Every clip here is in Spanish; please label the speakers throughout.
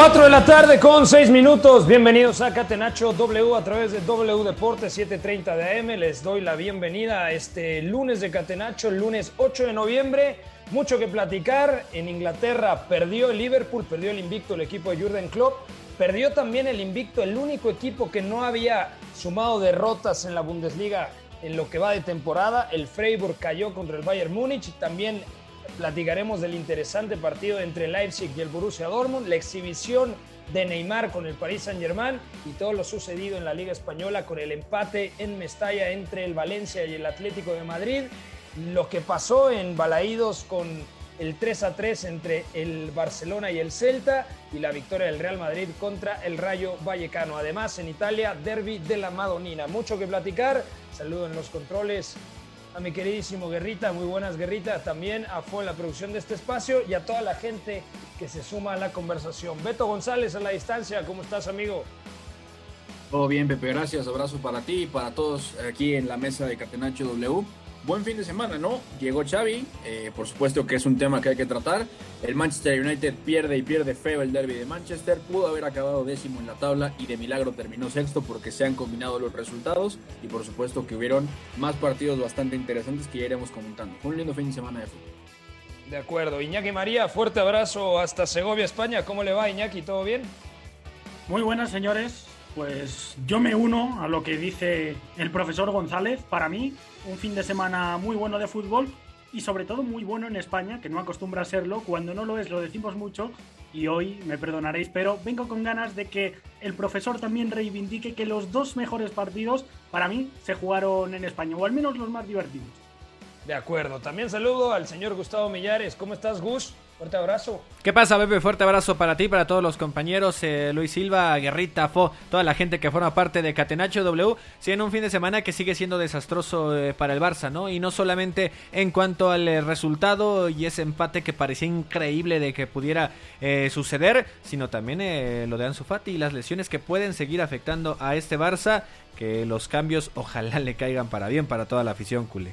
Speaker 1: Cuatro de la tarde con seis minutos. Bienvenidos a Catenacho W a través de W Deportes 7:30 de AM. Les doy la bienvenida a este lunes de Catenacho, el lunes 8 de noviembre. Mucho que platicar. En Inglaterra perdió el Liverpool, perdió el invicto el equipo de Jurgen Klopp. Perdió también el invicto, el único equipo que no había sumado derrotas en la Bundesliga en lo que va de temporada. El Freiburg cayó contra el Bayern Múnich y también platicaremos del interesante partido entre Leipzig y el Borussia Dortmund, la exhibición de Neymar con el Paris Saint-Germain y todo lo sucedido en la Liga Española con el empate en Mestalla entre el Valencia y el Atlético de Madrid, lo que pasó en Balaídos con el 3 a 3 entre el Barcelona y el Celta y la victoria del Real Madrid contra el Rayo Vallecano. Además, en Italia, derby de la Madonina. Mucho que platicar. Saludo en los controles a mi queridísimo Guerrita, muy buenas Guerrita, también a en la producción de este espacio y a toda la gente que se suma a la conversación. Beto González a la distancia, ¿cómo estás amigo?
Speaker 2: Todo bien, Pepe, gracias. Abrazo para ti y para todos aquí en la mesa de Catenacho W. Buen fin de semana, ¿no? Llegó Xavi, eh, por supuesto que es un tema que hay que tratar. El Manchester United pierde y pierde feo el derby de Manchester. Pudo haber acabado décimo en la tabla y de milagro terminó sexto porque se han combinado los resultados y por supuesto que hubieron más partidos bastante interesantes que ya iremos comentando. Fue un lindo fin de semana de fútbol.
Speaker 1: De acuerdo, Iñaki María, fuerte abrazo hasta Segovia, España. ¿Cómo le va Iñaki? ¿Todo bien?
Speaker 3: Muy buenas, señores. Pues yo me uno a lo que dice el profesor González. Para mí, un fin de semana muy bueno de fútbol y sobre todo muy bueno en España, que no acostumbra a serlo. Cuando no lo es, lo decimos mucho. Y hoy, me perdonaréis, pero vengo con ganas de que el profesor también reivindique que los dos mejores partidos, para mí, se jugaron en España, o al menos los más divertidos.
Speaker 1: De acuerdo, también saludo al señor Gustavo Millares. ¿Cómo estás, Gus? Fuerte abrazo.
Speaker 4: ¿Qué pasa, Pepe? Fuerte abrazo para ti, para todos los compañeros, eh, Luis Silva, Guerrita, Fo, toda la gente que forma parte de Catenacho W. Sí, en un fin de semana que sigue siendo desastroso eh, para el Barça, ¿no? Y no solamente en cuanto al eh, resultado y ese empate que parecía increíble de que pudiera eh, suceder, sino también lo de Ansu Fati y las lesiones que pueden seguir afectando a este Barça, que los cambios ojalá le caigan para bien para toda la afición culé.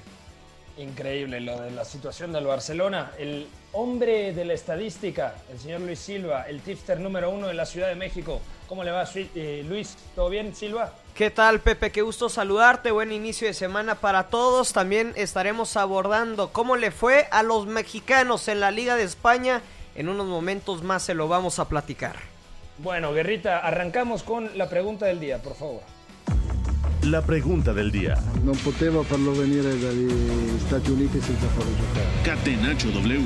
Speaker 1: Increíble lo de la situación del Barcelona. El hombre de la estadística, el señor Luis Silva, el tipster número uno de la Ciudad de México. ¿Cómo le va, eh, Luis? ¿Todo bien, Silva?
Speaker 5: ¿Qué tal, Pepe? Qué gusto saludarte. Buen inicio de semana para todos. También estaremos abordando cómo le fue a los mexicanos en la Liga de España. En unos momentos más se lo vamos a platicar.
Speaker 1: Bueno, Guerrita, arrancamos con la pregunta del día, por favor.
Speaker 6: La pregunta del día.
Speaker 7: Non potevo farlo venire dagli Stati Uniti senza farlo giocare.
Speaker 6: Catenacho W.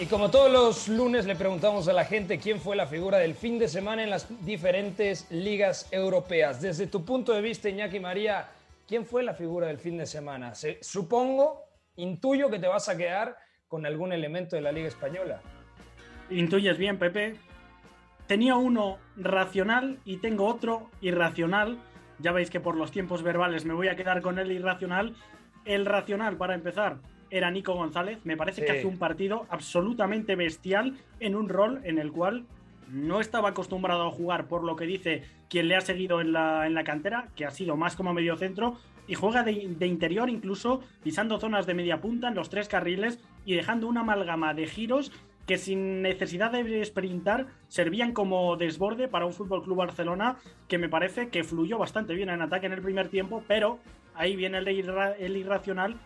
Speaker 1: Y como todos los lunes le preguntamos a la gente quién fue la figura del fin de semana en las diferentes ligas europeas. Desde tu punto de vista, Iñaki María, ¿quién fue la figura del fin de semana? Se- supongo, intuyo que te vas a quedar con algún elemento de la Liga Española.
Speaker 3: Intuyes bien, Pepe. Tenía uno racional y tengo otro irracional. Ya veis que por los tiempos verbales me voy a quedar con el irracional. El racional, para empezar, era Nico González. Me parece
Speaker 1: Sí.
Speaker 3: que hace un partido absolutamente bestial en un rol en el cual no estaba acostumbrado a jugar, por lo que dice quien le ha seguido en la, en la cantera, que ha sido más como mediocentro, y juega de, de interior incluso, pisando zonas de media punta en los tres carriles y dejando una amalgama de giros que sin necesidad de sprintar servían como desborde para un Fútbol Club Barcelona que me parece que fluyó bastante bien en ataque en el primer tiempo, pero ahí viene el, irra- el irracional.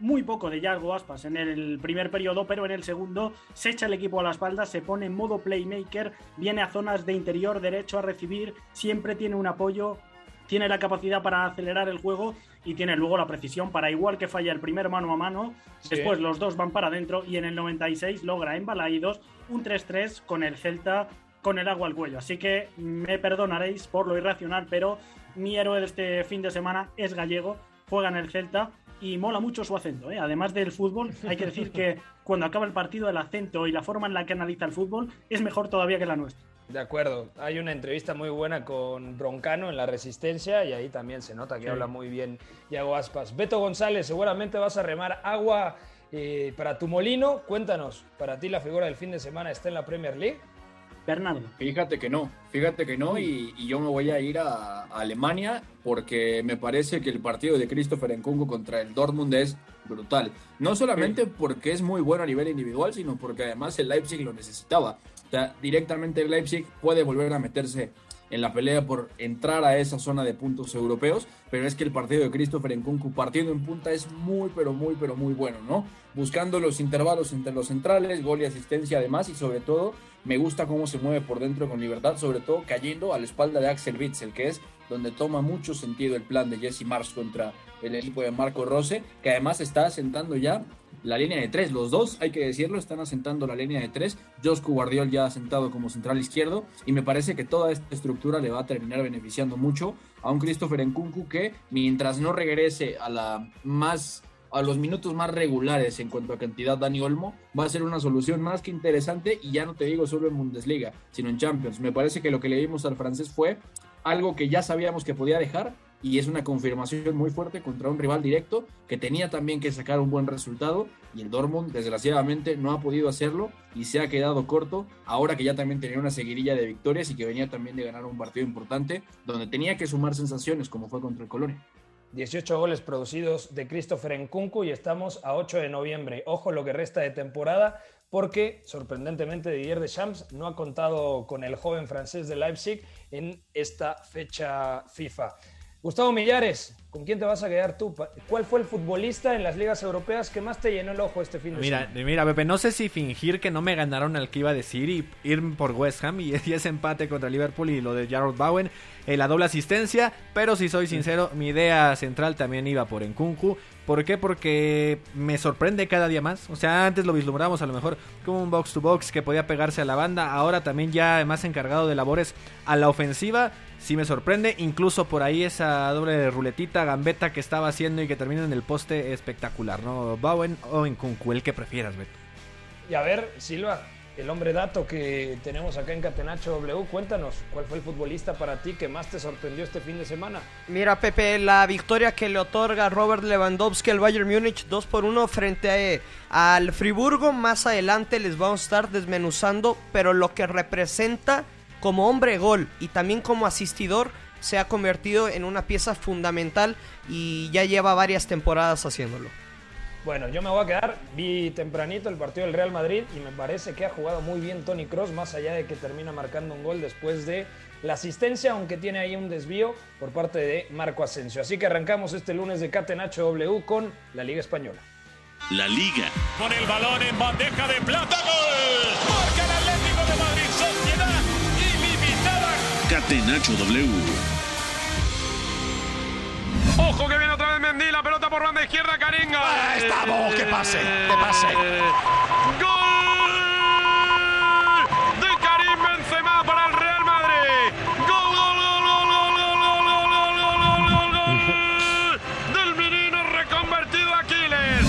Speaker 3: Muy poco de Yago Aspas en el primer periodo, pero en el segundo se echa el equipo a la espalda, se pone en modo playmaker, viene a zonas de interior derecho a recibir, siempre tiene un apoyo, tiene la capacidad para acelerar el juego y tiene luego la precisión para igual que falla el primer mano a mano,
Speaker 1: Sí.
Speaker 3: después los dos van para adentro y en el 96 logra en Balaídos un 3-3 con el Celta con el agua al cuello. Así que me perdonaréis por lo irracional, pero mi héroe de este fin de semana es gallego, juega en el Celta y mola mucho su acento. ¿eh? Además del fútbol, hay que decir que cuando acaba el partido el acento y la forma en la que analiza el fútbol es mejor todavía que la nuestra.
Speaker 1: De acuerdo. Hay una entrevista muy buena con Broncano en La Resistencia y ahí también se nota que
Speaker 3: Sí.
Speaker 1: habla muy bien Yago Aspas. Beto González, seguramente vas a remar agua eh, para tu molino. Cuéntanos, ¿para ti la figura del fin de semana está en la Premier League?
Speaker 3: Bernardo.
Speaker 2: Fíjate que no, fíjate que no, y, y yo me voy a ir a, a Alemania porque me parece que el partido de Christopher Nkunku contra el Dortmund es brutal. No solamente porque es muy bueno a nivel individual, sino porque además el Leipzig lo necesitaba. Sea, directamente Leipzig puede volver a meterse en la pelea por entrar a esa zona de puntos europeos, pero es que el partido de Christopher Nkunku partiendo en punta es muy, pero muy, pero muy bueno, ¿no? Buscando los intervalos entre los centrales, gol y asistencia además, y sobre todo me gusta cómo se mueve por dentro con libertad, sobre todo cayendo a la espalda de Axel Witzel, que es donde toma mucho sentido el plan de Jesse Mars contra el equipo de Marco Rose, que además está asentando ya la línea de tres. Los dos, hay que decirlo, están asentando la línea de tres. Josco Guardiol ya asentado como central izquierdo, y me parece que toda esta estructura le va a terminar beneficiando mucho a un Christopher Nkunku que, mientras no regrese a la más a los minutos más regulares en cuanto a cantidad Dani Olmo, va a ser una solución más que interesante y ya no te digo solo en Bundesliga, sino en Champions. Me parece que lo que le dimos al francés fue algo que ya sabíamos que podía dejar y es una confirmación muy fuerte contra un rival directo que tenía también que sacar un buen resultado y el Dortmund desgraciadamente no ha podido hacerlo y se ha quedado corto ahora que ya también tenía una seguidilla de victorias y que venía también de ganar un partido importante donde tenía que sumar sensaciones como fue contra el Colonia.
Speaker 1: 18 goles producidos de Christopher Nkunku y estamos a 8 de noviembre. Ojo lo que resta de temporada porque sorprendentemente Didier Deschamps no ha contado con el joven francés de Leipzig en esta fecha FIFA. Gustavo Millares, ¿con quién te vas a quedar tú? ¿Cuál fue el futbolista en las ligas europeas que más te llenó el ojo este fin de
Speaker 4: Mira,
Speaker 1: semana?
Speaker 4: mira, Pepe, no sé si fingir que no me ganaron al que iba a decir y ir por West Ham y, y ese empate contra Liverpool y lo de Jarrod Bowen, eh, la doble asistencia, pero si soy sincero, mi idea central también iba por Nkunku. ¿Por qué? Porque me sorprende cada día más. O sea, antes lo vislumbramos a lo mejor como un box to box que podía pegarse a la banda, ahora también ya más encargado de labores a la ofensiva. Sí me sorprende, incluso por ahí esa doble ruletita, gambeta que estaba haciendo y que termina en el poste espectacular, ¿no? Bowen o Nkunku, el que prefieras, Beto.
Speaker 1: Y a ver, Silva, el hombre dato que tenemos acá en Catenacho W, cuéntanos, ¿cuál fue el futbolista para ti que más te sorprendió este fin de semana?
Speaker 5: Mira, Pepe, la victoria que le otorga Robert Lewandowski al Bayern Múnich 2 por 1 frente a- al Friburgo. Más adelante les vamos a estar desmenuzando, pero lo que representa como hombre gol y también como asistidor se ha convertido en una pieza fundamental y ya lleva varias temporadas haciéndolo.
Speaker 1: Bueno, yo me voy a quedar, vi tempranito el partido del Real Madrid y me parece que ha jugado muy bien Tony Cross, más allá de que termina marcando un gol después de la asistencia, aunque tiene ahí un desvío por parte de Marco Asensio. Así que arrancamos este lunes de Catenacho W con la Liga Española.
Speaker 6: La Liga.
Speaker 8: Con el balón en bandeja de plata,
Speaker 6: Catenacho W.
Speaker 8: Ojo que viene otra vez Mendy, la pelota por banda izquierda, Caringa.
Speaker 9: Ah, estamos, que pase, que pase.
Speaker 8: ¡Gol! De Karim Benzema para el Real Madrid. ¡Gol, gol, gol, gol, gol, gol, gol, gol, gol, gol, gol, gol! Del menino reconvertido Aquiles.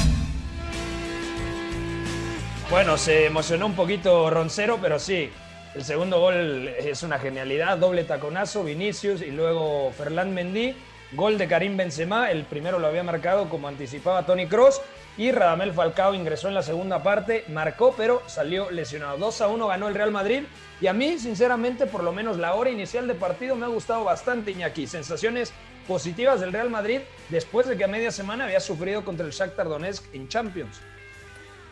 Speaker 1: Bueno, se emocionó un poquito Roncero, pero sí, el segundo gol es una genialidad, doble taconazo, Vinicius y luego Ferland Mendy, gol de Karim Benzema, el primero lo había marcado como anticipaba Tony Cross y Radamel Falcao ingresó en la segunda parte, marcó pero salió lesionado. 2 a 1 ganó el Real Madrid y a mí sinceramente por lo menos la hora inicial de partido me ha gustado bastante Iñaki, sensaciones positivas del Real Madrid después de que a media semana había sufrido contra el Shakhtar Donetsk en Champions.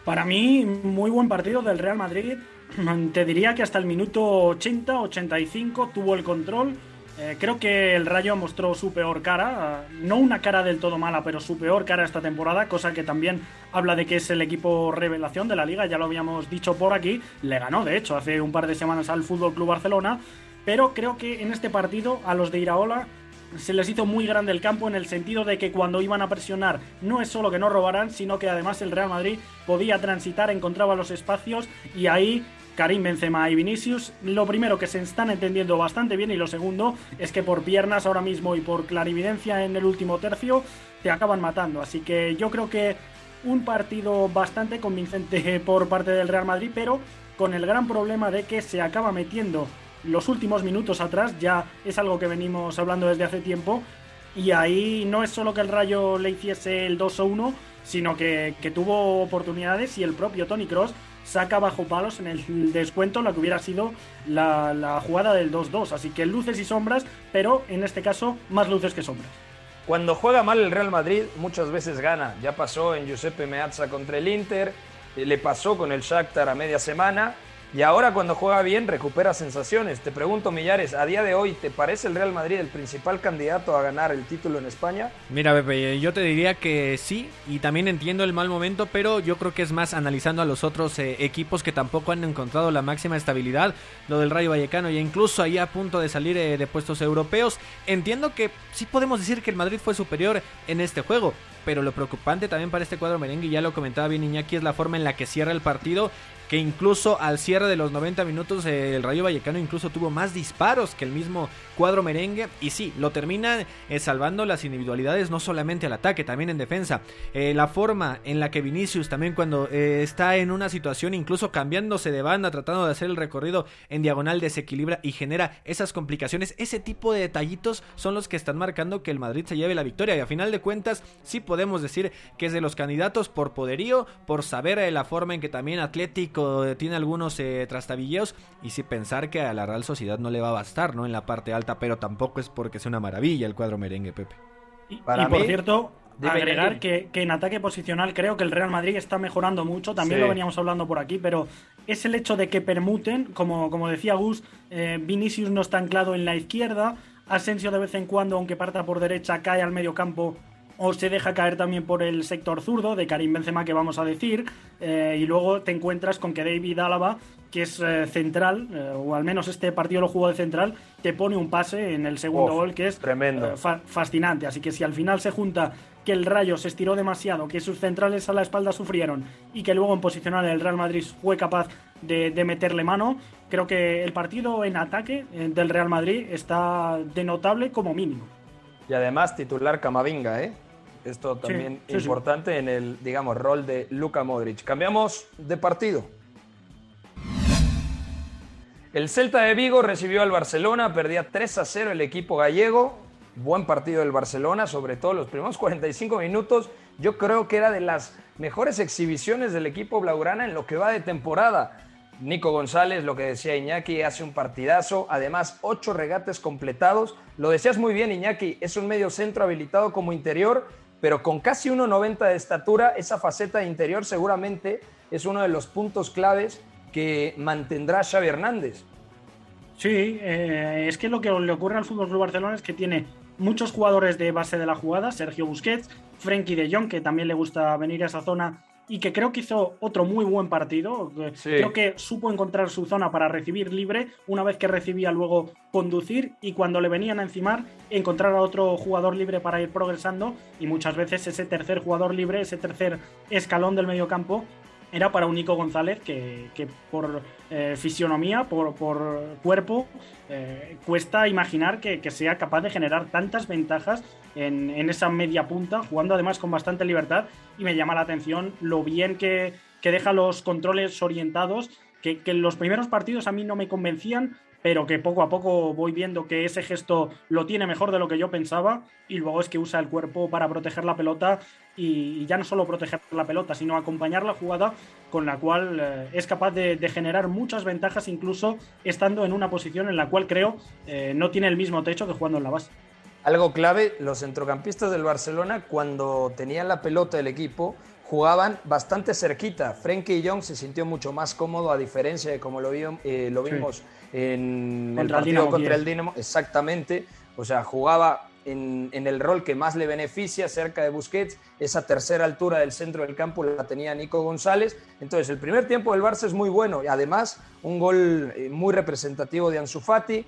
Speaker 3: Para mí, muy buen partido del Real Madrid. Te diría que hasta el minuto 80, 85 tuvo el control. Eh, creo que el Rayo mostró su peor cara, eh, no una cara del todo mala, pero su peor cara esta temporada, cosa que también habla de que es el equipo revelación de la liga, ya lo habíamos dicho por aquí, le ganó de hecho hace un par de semanas al Fútbol Club Barcelona, pero creo que en este partido a los de Iraola se les hizo muy grande el campo en el sentido de que cuando iban a presionar no es solo que no robaran, sino que además el Real Madrid podía transitar, encontraba los espacios y ahí Karim Benzema y Vinicius, lo primero que se están entendiendo bastante bien y lo segundo es que por piernas ahora mismo y por clarividencia en el último tercio te acaban matando. Así que yo creo que un partido bastante convincente por parte del Real Madrid, pero con el gran problema de que se acaba metiendo los últimos minutos atrás, ya es algo que venimos hablando desde hace tiempo, y ahí no es solo que el Rayo le hiciese el 2 1, sino que, que tuvo oportunidades y el propio Tony Cross saca bajo palos en el descuento lo que hubiera sido la, la jugada del 2-2. Así que luces y sombras, pero en este caso más luces que sombras.
Speaker 1: Cuando juega mal el Real Madrid, muchas veces gana. Ya pasó en Giuseppe Meazza contra el Inter, eh, le pasó con el Shakhtar a media semana y ahora cuando juega bien recupera sensaciones. Te pregunto, Millares, a día de hoy, ¿te parece el Real Madrid el principal candidato a ganar el título en España?
Speaker 4: Mira, Pepe, yo te diría que sí, y también entiendo el mal momento, pero yo creo que es más analizando a los otros eh, equipos que tampoco han encontrado la máxima estabilidad, lo del Rayo Vallecano, y incluso ahí a punto de salir eh, de puestos europeos. Entiendo que sí podemos decir que el Madrid fue superior en este juego, pero lo preocupante también para este cuadro merengue, ya lo comentaba bien Iñaki, es la forma en la que cierra el partido que incluso al cierre de los 90 minutos eh, el Rayo Vallecano incluso tuvo más disparos que el mismo cuadro merengue. Y sí, lo termina eh, salvando las individualidades no solamente al ataque, también en defensa. Eh, la forma en la que Vinicius también cuando está en una situación incluso cambiándose de banda, tratando de hacer el recorrido en diagonal desequilibra y genera esas complicaciones, ese tipo de detallitos son los que están marcando que el Madrid se lleve la victoria. Y a final de cuentas sí podemos decir que es de los candidatos por poderío, por saber la forma en que también Atlético tiene algunos eh, trastabilleos y sí pensar que a la Real Sociedad no le va a bastar, ¿no? En la parte alta, pero tampoco es porque sea una maravilla el cuadro merengue, Pepe.
Speaker 3: Y, por cierto, agregar que, en ataque posicional creo que el Real Madrid está mejorando mucho, también lo veníamos hablando por aquí, pero es el hecho de que permuten, como, como decía Gus, eh, Vinicius no está anclado en la izquierda, Asensio de vez en cuando, aunque parta por derecha, cae al medio campo o se deja caer también por el sector zurdo de Karim Benzema que vamos a decir eh, y luego te encuentras con que David Álava que es eh, central eh, o al menos este partido lo jugó de central te pone un pase en el segundo gol que es
Speaker 1: tremendo.
Speaker 3: fascinante. Así que si al final se junta que el Rayo se estiró demasiado que sus centrales a la espalda sufrieron y que luego en posicional el Real Madrid fue capaz de, de meterle mano creo que el partido en ataque del Real Madrid está de notable como mínimo.
Speaker 1: Y además titular Camavinga, ¿eh? Esto también importante en el, digamos, rol de Luka Modric. Cambiamos de partido. El Celta de Vigo recibió al Barcelona, perdía 3 a 0 el equipo gallego. Buen partido del Barcelona, sobre todo los primeros 45 minutos. Yo creo que era de las mejores exhibiciones del equipo blaugrana en lo que va de temporada. Nico González, lo que decía Iñaki, hace un partidazo. Además, ocho regates completados. Lo decías muy bien, Iñaki, es un medio centro habilitado como interior pero con casi 1,90 de estatura, esa faceta de interior seguramente es uno de los puntos claves que mantendrá Xavi Hernández.
Speaker 3: Sí, eh, es que lo que le ocurre al Fútbol Club Barcelona es que tiene muchos jugadores de base de la jugada, Sergio Busquets, Frenkie de Jong, que también le gusta venir a esa zona y que creo que hizo otro muy buen partido. Creo que supo encontrar su zona para recibir libre, una vez que recibía luego conducir y cuando le venían a encimar encontrar a otro jugador libre para ir progresando y muchas veces ese tercer jugador libre, ese tercer escalón del medio campo era para un Nico González que, por eh, fisionomía, por, cuerpo, eh, cuesta imaginar que, sea capaz de generar tantas ventajas en, esa media punta, jugando además con bastante libertad. Y me llama la atención lo bien que, deja los controles orientados, que, que en los primeros partidos a mí no me convencían, pero que poco a poco voy viendo que ese gesto lo tiene mejor de lo que yo pensaba y luego es que usa el cuerpo para proteger la pelota y, ya no solo proteger la pelota, sino acompañar la jugada con la cual eh, es capaz de, generar muchas ventajas incluso estando en una posición en la cual creo eh, no tiene el mismo techo que jugando en la base.
Speaker 1: Algo clave, los centrocampistas del Barcelona cuando tenían la pelota del equipo jugaban bastante cerquita. Frenkie Jong se sintió mucho más cómodo a diferencia de como lo, vio- eh, lo
Speaker 3: Sí.
Speaker 1: vimos en el
Speaker 3: Contra el
Speaker 1: partido contra el Dinamo. Exactamente. O sea, jugaba en, en el rol que más le beneficia cerca de Busquets. Esa tercera altura del centro del campo la tenía Nico González. Entonces, el primer tiempo del Barça es muy bueno y además un gol eh, muy representativo de Ansu Fati.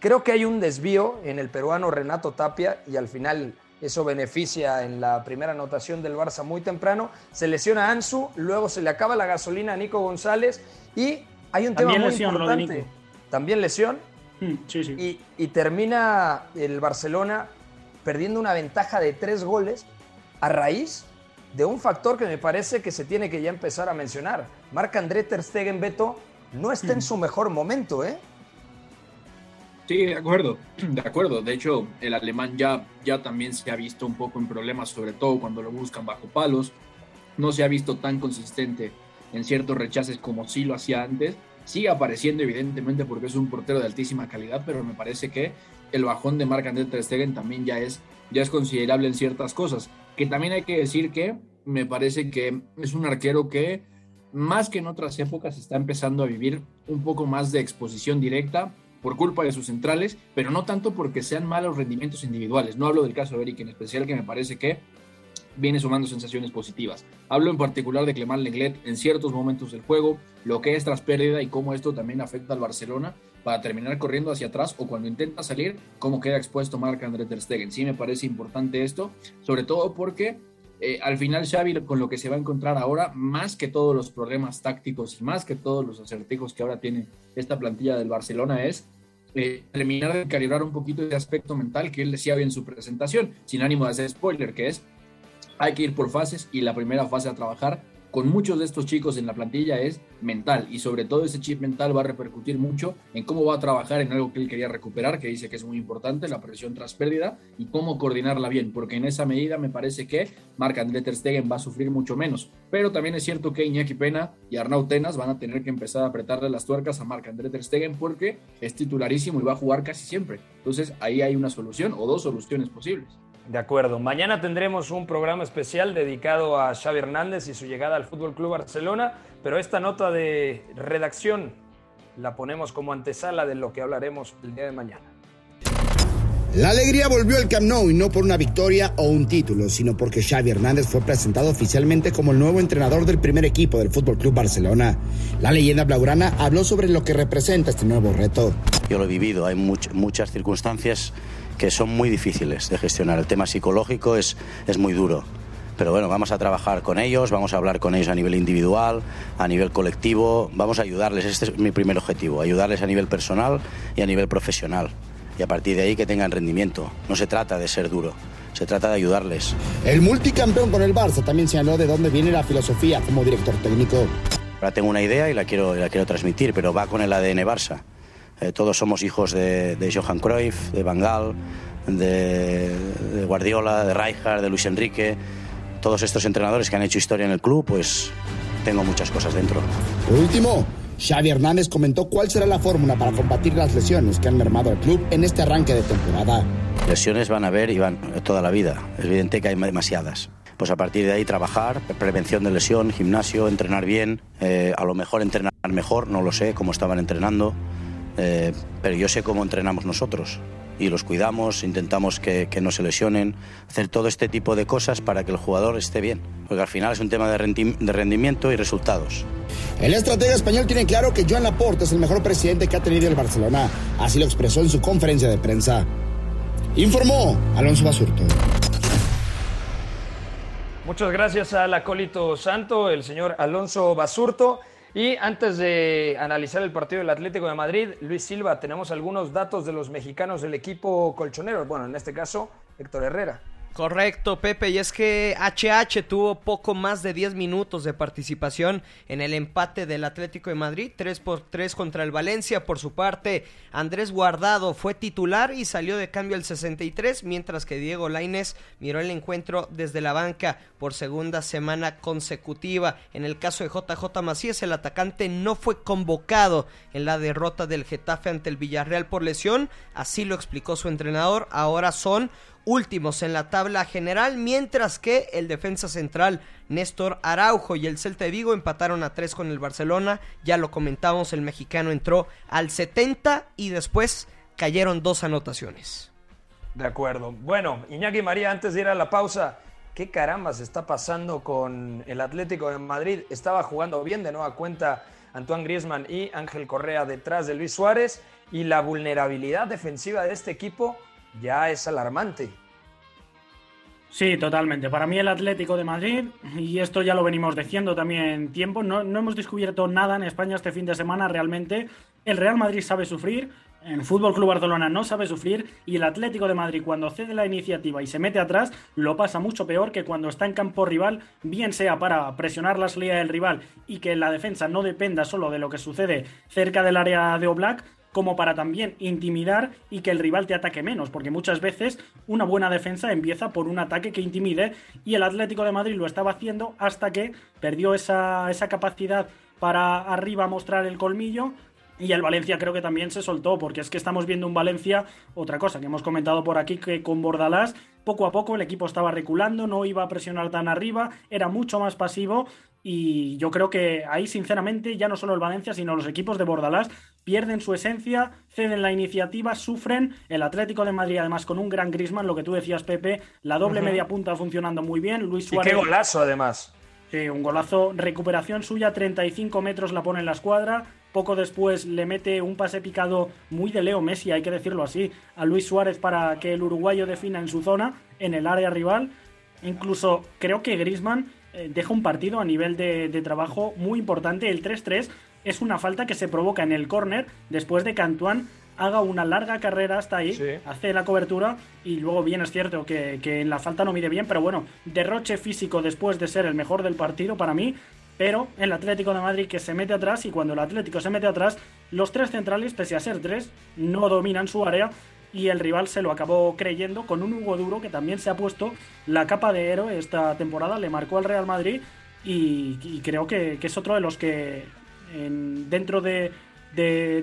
Speaker 1: Creo que hay un desvío en el peruano Renato Tapia y al final eso beneficia en la primera anotación del Barça muy temprano. Se lesiona Ansu, luego se le acaba la gasolina a Nico González y hay un
Speaker 3: También
Speaker 1: tema muy
Speaker 3: lesión,
Speaker 1: importante. También lesión
Speaker 3: Mm, Sí, sí.
Speaker 1: y, y termina el Barcelona perdiendo una ventaja de tres goles a raíz de un factor que me parece que se tiene que ya empezar a mencionar. Marc-André Ter Stegen, Beto, no está en su mejor momento, ¿eh?
Speaker 2: Sí, de acuerdo, de acuerdo. De hecho, el alemán ya, ya también se ha visto un poco en problemas, sobre todo cuando lo buscan bajo palos. No se ha visto tan consistente en ciertos rechaces como sí lo hacía antes. Sigue apareciendo, evidentemente, porque es un portero de altísima calidad, pero me parece que el bajón de Marc-André Ter Stegen también ya es, ya es considerable en ciertas cosas. Que también hay que decir que me parece que es un arquero que, más que en otras épocas, está empezando a vivir un poco más de exposición directa por culpa de sus centrales, pero no tanto porque sean malos rendimientos individuales. No hablo del caso de Eric en especial, que me parece que viene sumando sensaciones positivas. Hablo en particular de Clement Lenglet en ciertos momentos del juego, lo que es tras pérdida y cómo esto también afecta al Barcelona para terminar corriendo hacia atrás o cuando intenta salir, cómo queda expuesto Marc-André Ter Stegen. Sí me parece importante esto, sobre todo porque eh, al final Xavi con lo que se va a encontrar ahora, más que todos los problemas tácticos y más que todos los acertijos que ahora tiene esta plantilla del Barcelona es eh, terminar de calibrar un poquito ese aspecto mental que él decía hoy en su presentación, sin ánimo de hacer spoiler, que es hay que ir por fases y la primera fase a trabajar con muchos de estos chicos en la plantilla es mental y sobre todo ese chip mental va a repercutir mucho en cómo va a trabajar en algo que él quería recuperar, que dice que es muy importante, la presión tras pérdida y cómo coordinarla bien, porque en esa medida me parece que Marc-André Ter Stegen va a sufrir mucho menos, pero también es cierto que Iñaki Pena y Arnau Tenas van a tener que empezar a apretarle las tuercas a Marc-André Ter Stegen porque es titularísimo y va a jugar casi siempre. Entonces ahí hay una solución o dos soluciones posibles.
Speaker 1: De acuerdo. Mañana tendremos un programa especial dedicado a Xavi Hernández y su llegada al Fútbol Club Barcelona, pero esta nota de redacción la ponemos como antesala de lo que hablaremos el día de mañana.
Speaker 10: La alegría volvió al Camp Nou y no por una victoria o un título, sino porque Xavi Hernández fue presentado oficialmente como el nuevo entrenador del primer equipo del Fútbol Club Barcelona. La leyenda blaugrana habló sobre lo que representa este nuevo reto.
Speaker 11: Yo lo he vivido, hay much- muchas circunstancias que son muy difíciles de gestionar. El tema psicológico es, es muy duro. Pero bueno, vamos a trabajar con ellos, vamos a hablar con ellos a nivel individual, a nivel colectivo, vamos a ayudarles. Este es mi primer objetivo, ayudarles a nivel personal y a nivel profesional. Y a partir de ahí que tengan rendimiento. No se trata de ser duro, se trata de ayudarles.
Speaker 10: El multicampeón con el Barça también señaló de dónde viene la filosofía como director técnico.
Speaker 11: Ahora tengo una idea y la quiero, la quiero transmitir, pero va con el ADN Barça. Eh, todos somos hijos de, de Johan Cruyff, de Van Gaal, de, de Guardiola, de Rijkaard, de Luis Enrique. Todos estos entrenadores que han hecho historia en el club, pues tengo muchas cosas dentro.
Speaker 10: Por último, Xavi Hernández comentó cuál será la fórmula para combatir las lesiones que han mermado al club en este arranque de temporada.
Speaker 11: Lesiones van a haber y van toda la vida. Es evidente que hay demasiadas. Pues a partir de ahí trabajar, prevención de lesión, gimnasio, entrenar bien, eh, a lo mejor entrenar mejor, no lo sé cómo estaban entrenando, eh, pero yo sé cómo entrenamos nosotros y los cuidamos, intentamos que, que no se lesionen, hacer todo este tipo de cosas para que el jugador esté bien, porque al final es un tema de, rendi- de rendimiento y resultados.
Speaker 10: El estratega español tiene claro que Joan Laporte es el mejor presidente que ha tenido el Barcelona. Así lo expresó en su conferencia de prensa. Informó Alonso Basurto.
Speaker 1: Muchas gracias al acólito santo, el señor Alonso Basurto. Y antes de analizar el partido del Atlético de Madrid, Luis Silva, tenemos algunos datos de los mexicanos del equipo colchonero. Bueno, en este caso, Héctor Herrera.
Speaker 5: Correcto, Pepe, y es que HH tuvo poco más de 10 minutos de participación en el empate del Atlético de Madrid, 3 por 3 contra el Valencia. Por su parte, Andrés Guardado fue titular y salió de cambio al 63, mientras que Diego Lainez miró el encuentro desde la banca por segunda semana consecutiva. En el caso de JJ Macías, el atacante no fue convocado en la derrota del Getafe ante el Villarreal por lesión, así lo explicó su entrenador. Ahora son últimos en la tabla general, mientras que el defensa central Néstor Araujo y el Celta de Vigo empataron a tres con el Barcelona. Ya lo comentamos, el mexicano entró al 70 y después cayeron dos anotaciones.
Speaker 1: De acuerdo. Bueno, Iñaki María, antes de ir a la pausa, ¿qué caramba se está pasando con el Atlético de Madrid? Estaba jugando bien de nueva cuenta Antoine Griezmann y Ángel Correa detrás de Luis Suárez y la vulnerabilidad defensiva de este equipo ya es alarmante.
Speaker 3: Sí, totalmente. Para mí el Atlético de Madrid, y esto ya lo venimos diciendo también tiempo, no, no hemos descubierto nada en España este fin de semana realmente. El Real Madrid sabe sufrir, el Fútbol Club Barcelona no sabe sufrir y el Atlético de Madrid cuando cede la iniciativa y se mete atrás lo pasa mucho peor que cuando está en campo rival, bien sea para presionar la salida del rival y que la defensa no dependa solo de lo que sucede cerca del área de Oblak, como para también intimidar y que el rival te ataque menos, porque muchas veces una buena defensa empieza por un ataque que intimide y el Atlético de Madrid lo estaba haciendo hasta que perdió esa, esa capacidad para arriba mostrar el colmillo, y el Valencia creo que también se soltó, porque es que estamos viendo un Valencia, otra cosa que hemos comentado por aquí, que con Bordalás poco a poco el equipo estaba reculando, no iba a presionar tan arriba, era mucho más pasivo y yo creo que ahí sinceramente ya no solo el Valencia, sino los equipos de Bordalás pierden su esencia, ceden la iniciativa, sufren. El Atlético de Madrid además con un gran Grisman, lo que tú decías Pepe, la doble media punta funcionando muy bien, Luis Suárez.
Speaker 1: Y qué golazo además.
Speaker 3: Sí, un golazo, recuperación suya, 35 metros la pone en la escuadra, poco después le mete un pase picado muy de Leo Messi, hay que decirlo así, a Luis Suárez para que el uruguayo defina en su zona, en el área rival. Incluso creo que Grisman eh, deja un partido a nivel de, de trabajo muy importante. El 3-3 es una falta que se provoca en el córner después de que Antoine haga una larga carrera hasta ahí, hace la cobertura y luego bien es cierto que, que, en la falta no mide bien, pero bueno, derroche físico después de ser el mejor del partido para mí, pero el Atlético de Madrid que se mete atrás y cuando el Atlético se mete atrás, los tres centrales, pese a ser tres, no dominan su área y el rival se lo acabó creyendo con un Hugo Duro que también se ha puesto la capa de héroe esta temporada, le marcó al Real Madrid y, y creo que, que, es otro de los que en, dentro de,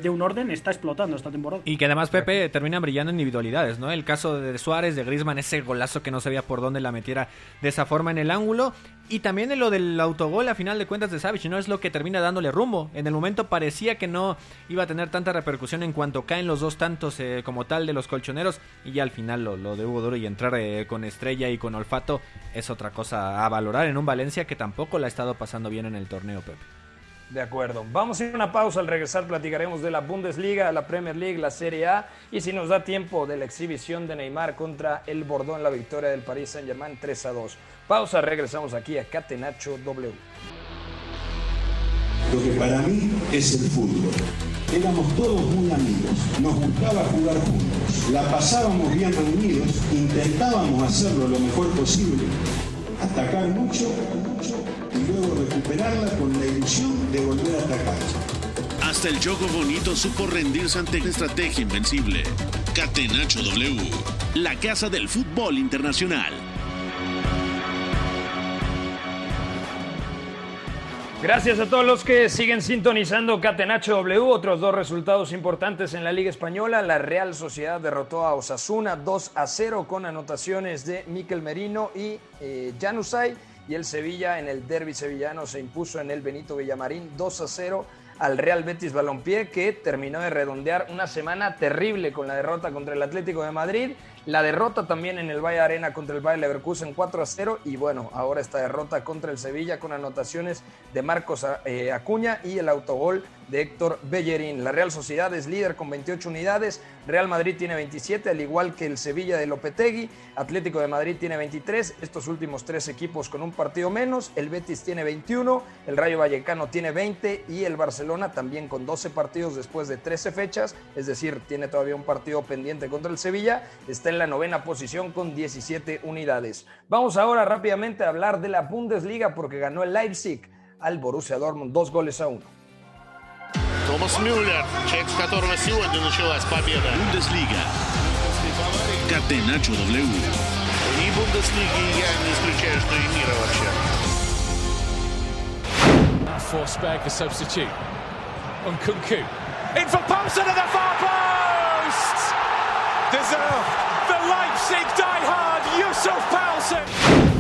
Speaker 3: un orden está explotando esta temporada.
Speaker 4: Y que además Pepe termina brillando en individualidades, ¿no? El caso de Suárez, de Griezmann, ese golazo que no sabía por dónde la metiera de esa forma en el ángulo. Y también en lo del autogol a final de cuentas de Savage, ¿no? Es lo que termina dándole rumbo. En el momento parecía que no iba a tener tanta repercusión en cuanto caen los dos tantos eh, como tal de los colchoneros. Y ya al final lo, lo de Hugo Duro y entrar eh, con estrella y con olfato es otra cosa a valorar en un Valencia que tampoco la ha estado pasando bien en el torneo, Pepe.
Speaker 1: De acuerdo. Vamos a ir a una pausa. Al regresar platicaremos de la Bundesliga, la Premier League, la Serie A y si nos da tiempo de la exhibición de Neymar contra el Bordeaux en la victoria del Paris Saint-Germain 3 a 2. Pausa, regresamos aquí a Catenacho W.
Speaker 12: Lo que para mí es el fútbol. Éramos todos muy amigos, nos gustaba jugar juntos, la pasábamos bien reunidos, intentábamos hacerlo lo mejor posible, atacar mucho, mucho y luego recuperarla con la ilusión de volver a atacar.
Speaker 6: Hasta el Choco Bonito supo rendirse ante una estrategia invencible. Catenacho W, la casa del fútbol internacional.
Speaker 1: Gracias a todos los que siguen sintonizando Catenacho W. Otros dos resultados importantes en la Liga Española. La Real Sociedad derrotó a Osasuna 2 a 0 con anotaciones de Miquel Merino y eh, Janusay y el Sevilla en el derby sevillano se impuso en el Benito Villamarín 2 a 0 al Real Betis Balompié que terminó de redondear una semana terrible con la derrota contra el Atlético de Madrid, la derrota también en el Valle Arena contra el Bayer Leverkusen 4 a 0 y bueno, ahora esta derrota contra el Sevilla con anotaciones de Marcos eh, Acuña y el autogol de Héctor Bellerín. La Real Sociedad es líder con 28 unidades, Real Madrid tiene 27, al igual que el Sevilla de Lopetegui, Atlético de Madrid tiene 23, estos últimos tres equipos con un partido menos, el Betis tiene 21, el Rayo Vallecano tiene 20 y el Barcelona también con 12 partidos después de 13 fechas, es decir, tiene todavía un partido pendiente contra el Sevilla, está en la novena posición con 17 unidades. Vamos ahora rápidamente a hablar de la Bundesliga porque ganó el Leipzig al Borussia Dortmund dos goles a uno.
Speaker 8: Томас Мюллер, человек, с которого сегодня началась победа.
Speaker 6: Бундеслига. Catenacho W.
Speaker 8: И Бундеслиги я не исключаю, что и мира вообще.
Speaker 13: Forsberg, the substitute. On Kunku. In for Paulson at the far post! Deserve the Leipzig die hard. Yusuf Poulsen.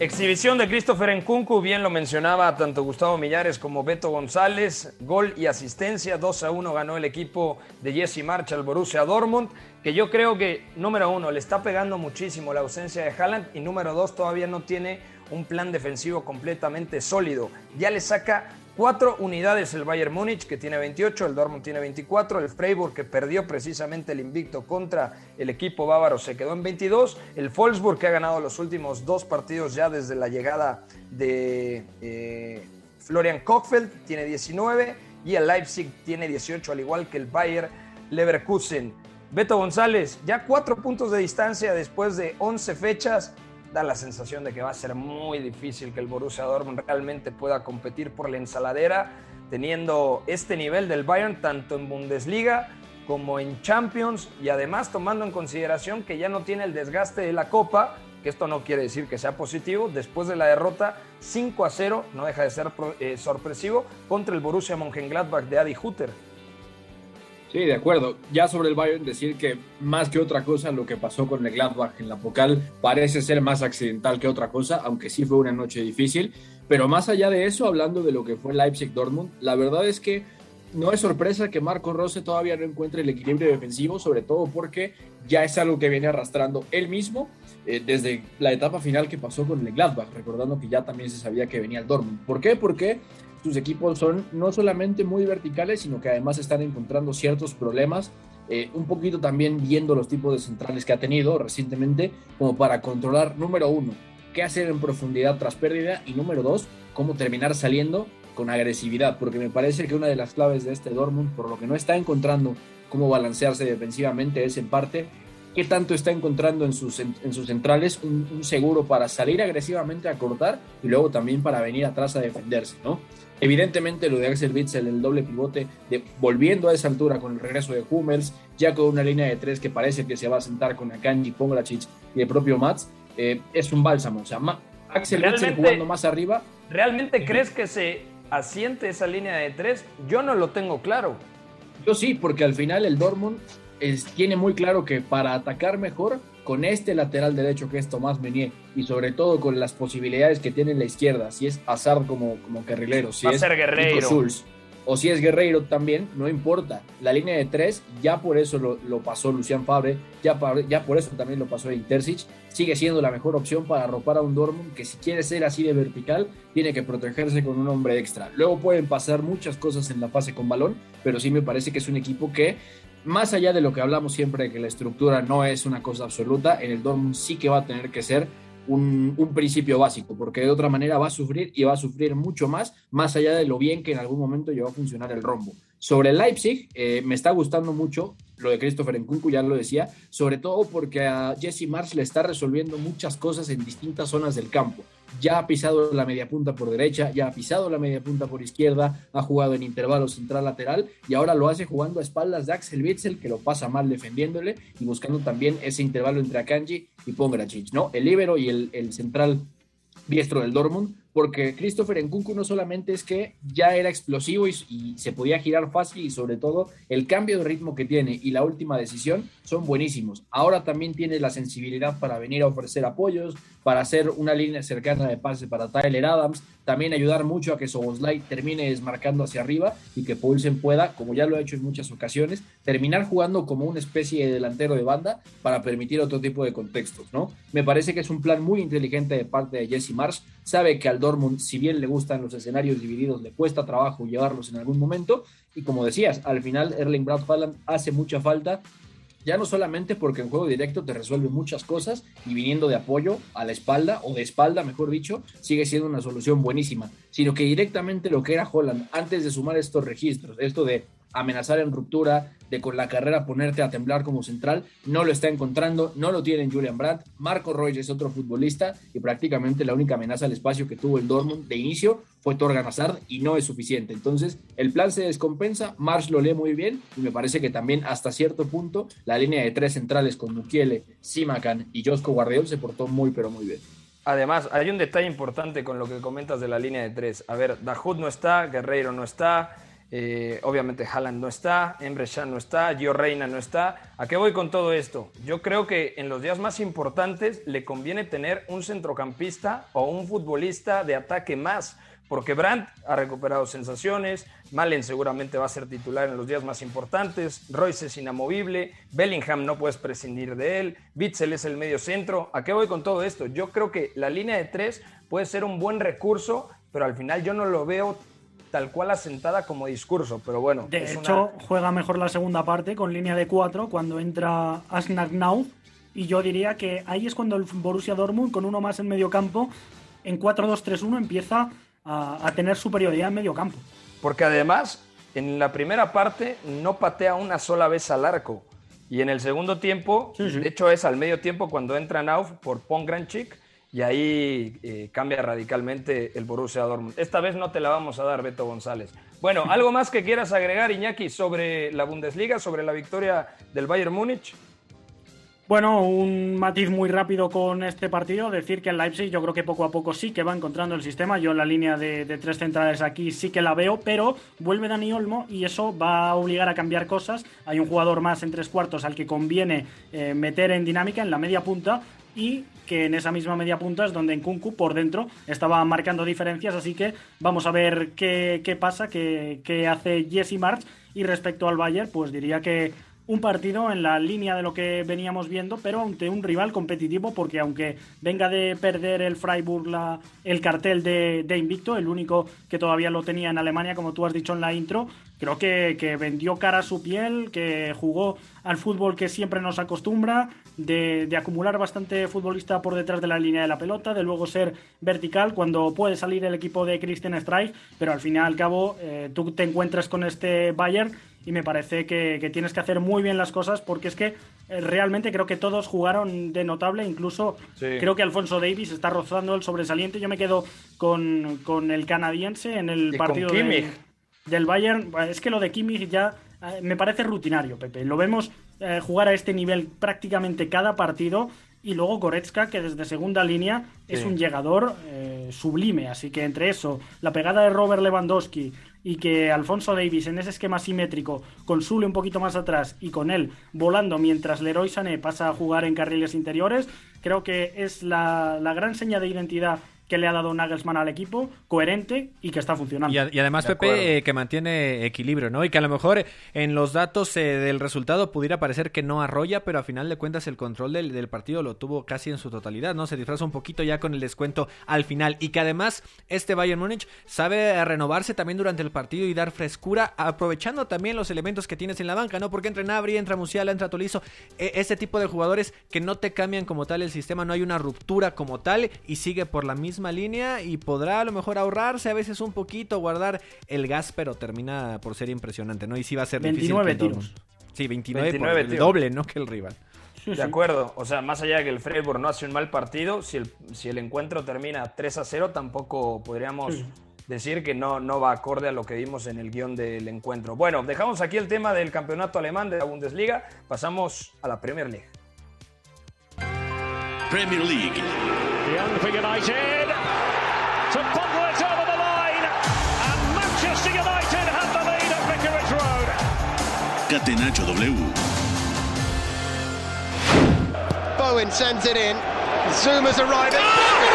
Speaker 1: Exhibición de Christopher Nkunku, bien lo mencionaba tanto Gustavo Millares como Beto González. Gol y asistencia, 2 a 1 ganó el equipo de Jesse March al Borussia Dortmund, que yo creo que, número uno, le está pegando muchísimo la ausencia de Haaland y número dos, todavía no tiene un plan defensivo completamente sólido. Ya le saca cuatro unidades el Bayern Múnich, que tiene 28, el Dortmund tiene 24, el Freiburg, que perdió precisamente el invicto contra el equipo bávaro, se quedó en 22, el Wolfsburg, que ha ganado los últimos dos partidos ya desde la llegada de eh, Florian Kochfeld, tiene 19, y el Leipzig tiene 18, al igual que el Bayern Leverkusen. Beto González, ya cuatro puntos de distancia después de 11 fechas, da la sensación de que va a ser muy difícil que el Borussia Dortmund realmente pueda competir por la ensaladera, teniendo este nivel del Bayern tanto en Bundesliga como en Champions y además tomando en consideración que ya no tiene el desgaste de la Copa, que esto no quiere decir que sea positivo, después de la derrota 5 a 0, no deja de ser eh, sorpresivo, contra el Borussia Mönchengladbach de Adi Hutter.
Speaker 2: Sí, de acuerdo. Ya sobre el Bayern, decir que más que otra cosa, lo que pasó con el Gladbach en la Pocal parece ser más accidental que otra cosa, aunque sí fue una noche difícil. Pero más allá de eso, hablando de lo que fue Leipzig-Dortmund, la verdad es que no es sorpresa que Marco Rose todavía no encuentre el equilibrio defensivo, sobre todo porque ya es algo que viene arrastrando él mismo eh, desde la etapa final que pasó con el Gladbach, recordando que ya también se sabía que venía el Dortmund. ¿Por qué? Porque sus equipos son no solamente muy verticales, sino que además están encontrando ciertos problemas, eh, un poquito también viendo los tipos de centrales que ha tenido recientemente, como para controlar, número uno, qué hacer en profundidad tras pérdida, y número dos, cómo terminar saliendo con agresividad, porque me parece que una de las claves de este Dortmund, por lo que no está encontrando cómo balancearse defensivamente, es en parte qué tanto está encontrando en sus, en, sus centrales un, un, seguro para salir agresivamente a cortar y luego también para venir atrás a defenderse, ¿no? Evidentemente lo de Axel Witzel, el doble pivote, de, volviendo a esa altura con el regreso de Hummels, ya con una línea de tres que parece que se va a sentar con Akanji, Pongracic y el propio Mats, eh, es un bálsamo. O sea, Ma Axel Witzel jugando más arriba.
Speaker 1: ¿Realmente crees que se asiente esa línea de tres? Yo no lo tengo claro.
Speaker 2: Yo sí, porque al final el Dortmund es, tiene muy claro que para atacar mejor con este lateral derecho que es Tomás Menier y sobre todo con las posibilidades que tiene en la izquierda, si es Hazard como, como carrilero, si
Speaker 1: Va
Speaker 2: es
Speaker 1: ser Guerreiro.
Speaker 2: Schulz, o si es Guerreiro también, no importa. La línea de tres, ya por eso lo, lo pasó Lucian Fabre, ya, ya, por eso también lo pasó Intercic, sigue siendo la mejor opción para arropar a un Dortmund que si quiere ser así de vertical, tiene que protegerse con un hombre extra. Luego pueden pasar muchas cosas en la fase con balón, pero sí me parece que es un equipo que más allá de lo que hablamos siempre de que la estructura no es una cosa absoluta, en el Dortmund sí que va a tener que ser un, principio básico, porque de otra manera va a sufrir y va a sufrir mucho más, más allá de lo bien que en algún momento llegó a funcionar el rombo. Sobre el Leipzig, eh, me está gustando mucho lo de Christopher Nkunku, ya lo decía, sobre todo porque a Jesse Marsh le está resolviendo muchas cosas en distintas zonas del campo. Ya ha pisado la media punta por derecha, ya ha pisado la media punta por izquierda, ha jugado en intervalo central lateral y ahora lo hace jugando a espaldas de Axel Witzel, que lo pasa mal defendiéndole y buscando también ese intervalo entre Akanji y Pongracic, ¿no? El líbero y el, el central diestro del Dortmund, porque Christopher Nkunku no solamente es que ya era explosivo y, y, se podía girar fácil y sobre todo el cambio de ritmo que tiene y la última decisión son buenísimos. Ahora también tiene la sensibilidad para venir a ofrecer apoyos, para hacer una línea cercana de pase para Tyler Adams, también ayudar mucho a que Soboslai termine desmarcando hacia arriba y que Poulsen pueda, como ya lo ha hecho en muchas ocasiones, terminar jugando como una especie de delantero de banda para permitir otro tipo de contextos, ¿no? Me parece que es un plan muy inteligente de parte de Jesse Marsh, sabe que al Dortmund, si bien le gustan los escenarios divididos, le cuesta trabajo llevarlos en algún momento. Y como decías, al final Erling Braut Haaland hace mucha falta, ya no solamente porque en juego directo te resuelve muchas cosas y viniendo de apoyo a la espalda, o de espalda, mejor dicho, sigue siendo una solución buenísima, sino que directamente lo que era Holland antes de sumar estos registros, esto de amenazar en ruptura, de con la carrera ponerte a temblar como central, no lo está encontrando, no lo tiene Julian Brandt, Marco Roy es otro futbolista y prácticamente la única amenaza al espacio que tuvo el Dortmund de inicio fue Torgan Hazard y no es suficiente. Entonces, el plan se descompensa, Marsh lo lee muy bien y me parece que también hasta cierto punto la línea de tres centrales con Mukiele, Simakan y Josko Guardiol se portó muy pero muy bien.
Speaker 1: Además, hay un detalle importante con lo que comentas de la línea de tres. A ver, Dahoud no está, Guerreiro no está, Eh, obviamente Haaland no está, Emre Can no está, Gio Reina no está. ¿A qué voy con todo esto? Yo creo que en los días más importantes le conviene tener un centrocampista o un futbolista de ataque más, porque Brandt ha recuperado sensaciones, Malen seguramente va a ser titular en los días más importantes, Royce es inamovible, Bellingham no puedes prescindir de él, Witzel es el medio centro. ¿A qué voy con todo esto? Yo creo que la línea de tres puede ser un buen recurso, pero al final yo no lo veo tal cual asentada como discurso, pero bueno.
Speaker 3: De hecho, juega mejor la segunda parte con línea de cuatro cuando entra Asnak Now. Y yo diría que ahí es cuando el Borussia Dortmund, con uno más en medio campo, en 4-2-3-1 empieza a, a, tener superioridad en medio campo.
Speaker 1: Porque además, en la primera parte no patea una sola vez al arco. Y en el segundo tiempo, sí, sí. de hecho es al medio tiempo cuando entra Nauf por Pongranchik y ahí eh, cambia radicalmente el Borussia Dortmund. Esta vez no te la vamos a dar, Beto González. Bueno, ¿algo más que quieras agregar, Iñaki, sobre la Bundesliga, sobre la victoria del Bayern Múnich?
Speaker 3: Bueno, un matiz muy rápido con este partido, decir que el Leipzig yo creo que poco a poco sí que va encontrando el sistema, yo en la línea de, de, tres centrales aquí sí que la veo, pero vuelve Dani Olmo y eso va a obligar a cambiar cosas, hay un jugador más en tres cuartos al que conviene eh, meter en dinámica en la media punta y que en esa misma media punta es donde en Kunku por dentro estaba marcando diferencias, así que vamos a ver qué, qué pasa, qué, qué hace Jesse March. Y respecto al Bayern, pues diría que un partido en la línea de lo que veníamos viendo, pero ante un rival competitivo, porque aunque venga de perder el Freiburg la, el cartel de, de, invicto, el único que todavía lo tenía en Alemania, como tú has dicho en la intro, creo que, que vendió cara su piel, que jugó al fútbol que siempre nos acostumbra, de, de, acumular bastante futbolista por detrás de la línea de la pelota, de luego ser vertical cuando puede salir el equipo de Christian Streich, pero al fin y al cabo eh, tú te encuentras con este Bayern y me parece que, que, tienes que hacer muy bien las cosas porque es que eh, realmente creo que todos jugaron de notable, incluso sí. creo que Alfonso Davis está rozando el sobresaliente. Yo me quedo con, con el canadiense en el
Speaker 1: y
Speaker 3: partido
Speaker 1: de,
Speaker 3: del Bayern. Es que lo de Kimmich ya eh, me parece rutinario, Pepe. Lo vemos eh, jugar a este nivel prácticamente cada partido. Y luego Goretzka, que desde segunda línea sí. es un llegador eh, sublime. Así que entre eso, la pegada de Robert Lewandowski, y que Alfonso Davis en ese esquema simétrico con Sule un poquito más atrás y con él volando mientras Leroy Sané pasa a jugar en carriles interiores, creo que es la, la gran seña de identidad que le ha dado Nagelsmann al equipo, coherente y que está funcionando.
Speaker 4: Y, a, y además, de Pepe, eh, que mantiene equilibrio, ¿no? Y que a lo mejor en los datos eh, del resultado pudiera parecer que no arrolla, pero a final de cuentas el control del, del, partido lo tuvo casi en su totalidad, ¿no? Se disfraza un poquito ya con el descuento al final. Y que además este Bayern Múnich sabe renovarse también durante el partido y dar frescura, aprovechando también los elementos que tienes en la banca, ¿no? Porque entra Nabri, entra Musiala, entra Tolizo, e ese tipo de jugadores que no te cambian como tal el sistema, no hay una ruptura como tal y sigue por la misma línea y podrá a lo mejor ahorrarse a veces un poquito, guardar el gas, pero termina por ser impresionante, ¿no? Y sí va a ser
Speaker 3: 29
Speaker 4: difícil.
Speaker 3: tiros.
Speaker 4: Sí, 29, 29 el doble, ¿no? Que el rival.
Speaker 1: De acuerdo, o sea, más allá de que el Freiburg no hace un mal partido, si el, si el encuentro termina 3 a 0, tampoco podríamos sí. decir que no, no va acorde a lo que vimos en el guion del encuentro. Bueno, dejamos aquí el tema del campeonato alemán de la Bundesliga, pasamos a la Premier League.
Speaker 6: Premier League.
Speaker 8: Young for United. To bubble it over the line. And Manchester United have the lead at Vicarage Road.
Speaker 6: Catenacho W.
Speaker 14: Bowen sends it in. Zuma's arriving. Oh!